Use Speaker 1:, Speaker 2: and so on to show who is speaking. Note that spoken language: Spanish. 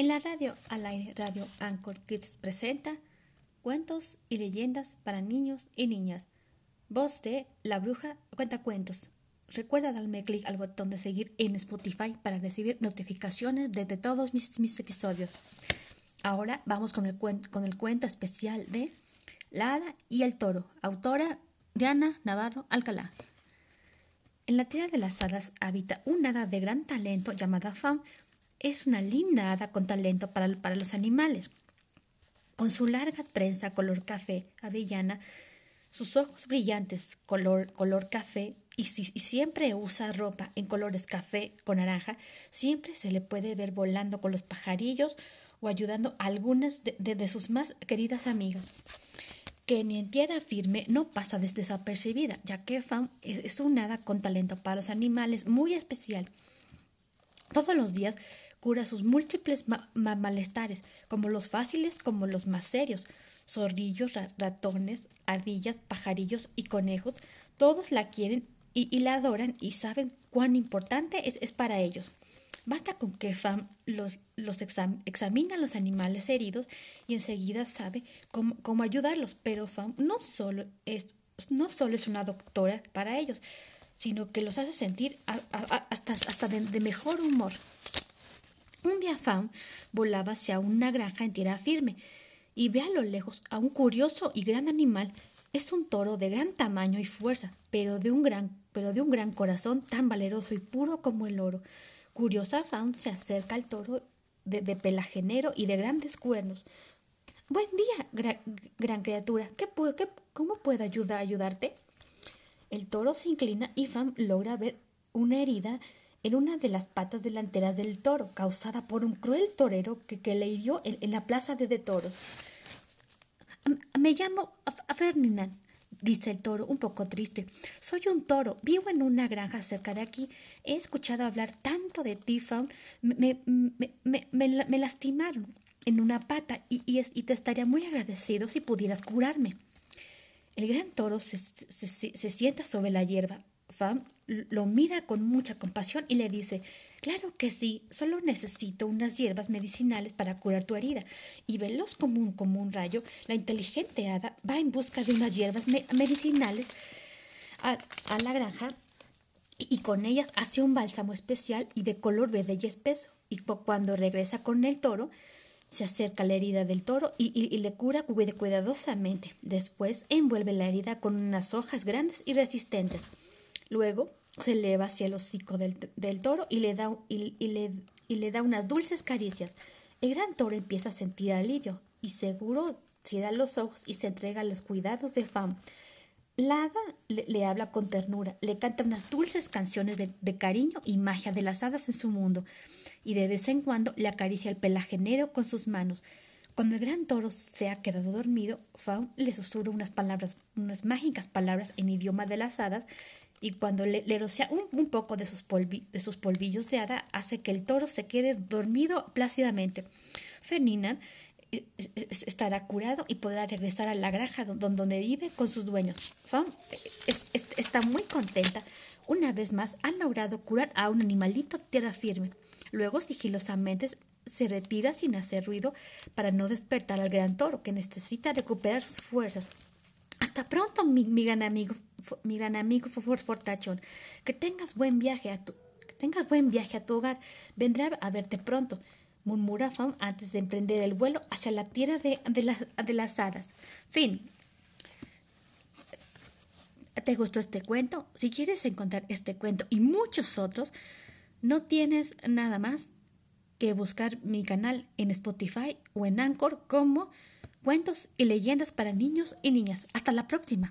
Speaker 1: En la radio al aire, Radio Anchor Kids presenta cuentos y leyendas para niños y niñas. Voz de La Bruja Cuenta Cuentos. Recuerda darme clic al botón de seguir en Spotify para recibir notificaciones de, todos mis, mis, episodios. Ahora vamos con el, con el cuento especial de La Hada y el Toro, autora Diana Navarro Alcalá. En la tierra de las hadas habita una hada de gran talento llamada Fam. Es una linda hada con talento para, para los animales. Con su larga trenza color café avellana, sus ojos brillantes color, color café y, si, siempre usa ropa en colores café con naranja, siempre se le puede ver volando con los pajarillos o ayudando a algunas de, sus más queridas amigas que ni en tierra firme no pasa desapercibida, ya que Fam es, un hada con talento para los animales muy especial. Todos los días cura sus múltiples malestares, como los fáciles como los más serios. Zorrillos, ratones, ardillas, pajarillos y conejos, todos la quieren y, la adoran y saben cuán importante es para ellos. Basta con que Fam los, los examina los animales heridos y enseguida sabe cómo, ayudarlos. Pero Fam no solo, es, no solo es una doctora para ellos, sino que los hace sentir hasta, hasta de, mejor humor. Un día Fam volaba hacia una granja en tierra firme y ve a lo lejos a un curioso y gran animal. Es un toro de gran tamaño y fuerza, pero de un gran, pero de un gran corazón tan valeroso y puro como el oro. Curiosa Faun se acerca al toro de, pelaje negro y de grandes cuernos. Buen día, gran, criatura. ¿Qué, qué, ¿Cómo puedo ayudar, ayudarte? El toro se inclina y Fam logra ver una herida en una de las patas delanteras del toro, causada por un cruel torero que, le hirió en, la plaza de, toros. Me llamo Ferdinand, dice el toro, un poco triste. Soy un toro, vivo en una granja cerca de aquí. He escuchado hablar tanto de ti, Faun. Me, me, lastimaron en una pata y, y, te estaría muy agradecido si pudieras curarme. El gran toro se, se sienta sobre la hierba. Lo mira con mucha compasión y le dice Claro que sí, solo necesito unas hierbas medicinales para curar tu herida. Y veloz como un, como un rayo, la inteligente hada va en busca de unas hierbas medicinales a, la granja y, con ellas hace un bálsamo especial y de color verde y espeso. Y cuando regresa con el toro, se acerca a la herida del toro y, y, le cura cuidadosamente. Después envuelve la herida con unas hojas grandes y resistentes. Luego se eleva hacia el hocico del, toro y le, da, unas dulces caricias. El gran toro empieza a sentir alivio y seguro cierra los ojos y se entrega a los cuidados de Fam. La hada le, habla con ternura, le canta unas dulces canciones de, de, cariño y magia de las hadas en su mundo, y de vez en cuando le acaricia el pelaje negro con sus manos. Cuando el gran toro se ha quedado dormido, Faun le susurra unas palabras, unas mágicas palabras en idioma de las hadas y cuando le, le un, poco de sus, polvillos de hada hace que el toro se quede dormido plácidamente. Ferdinand eh, estará curado y podrá regresar a la granja donde vive con sus dueños. Fam está muy contenta. Una vez más han logrado curar a un animalito tierra firme. Luego sigilosamente se retira sin hacer ruido para no despertar al gran toro que necesita recuperar sus fuerzas. Hasta pronto, mi, gran amigo, mi gran amigo Fortachón. Que tengas buen viaje a tu, que tengas buen viaje a tu hogar. Vendré a verte pronto, murmura Faun antes de emprender el vuelo hacia la tierra de, de las hadas. Fin. ¿Te gustó este cuento? Si quieres encontrar este cuento y muchos otros, no tienes nada más que buscar mi canal en Spotify o en Anchor como Cuentos y leyendas para niños y niñas. Hasta la próxima.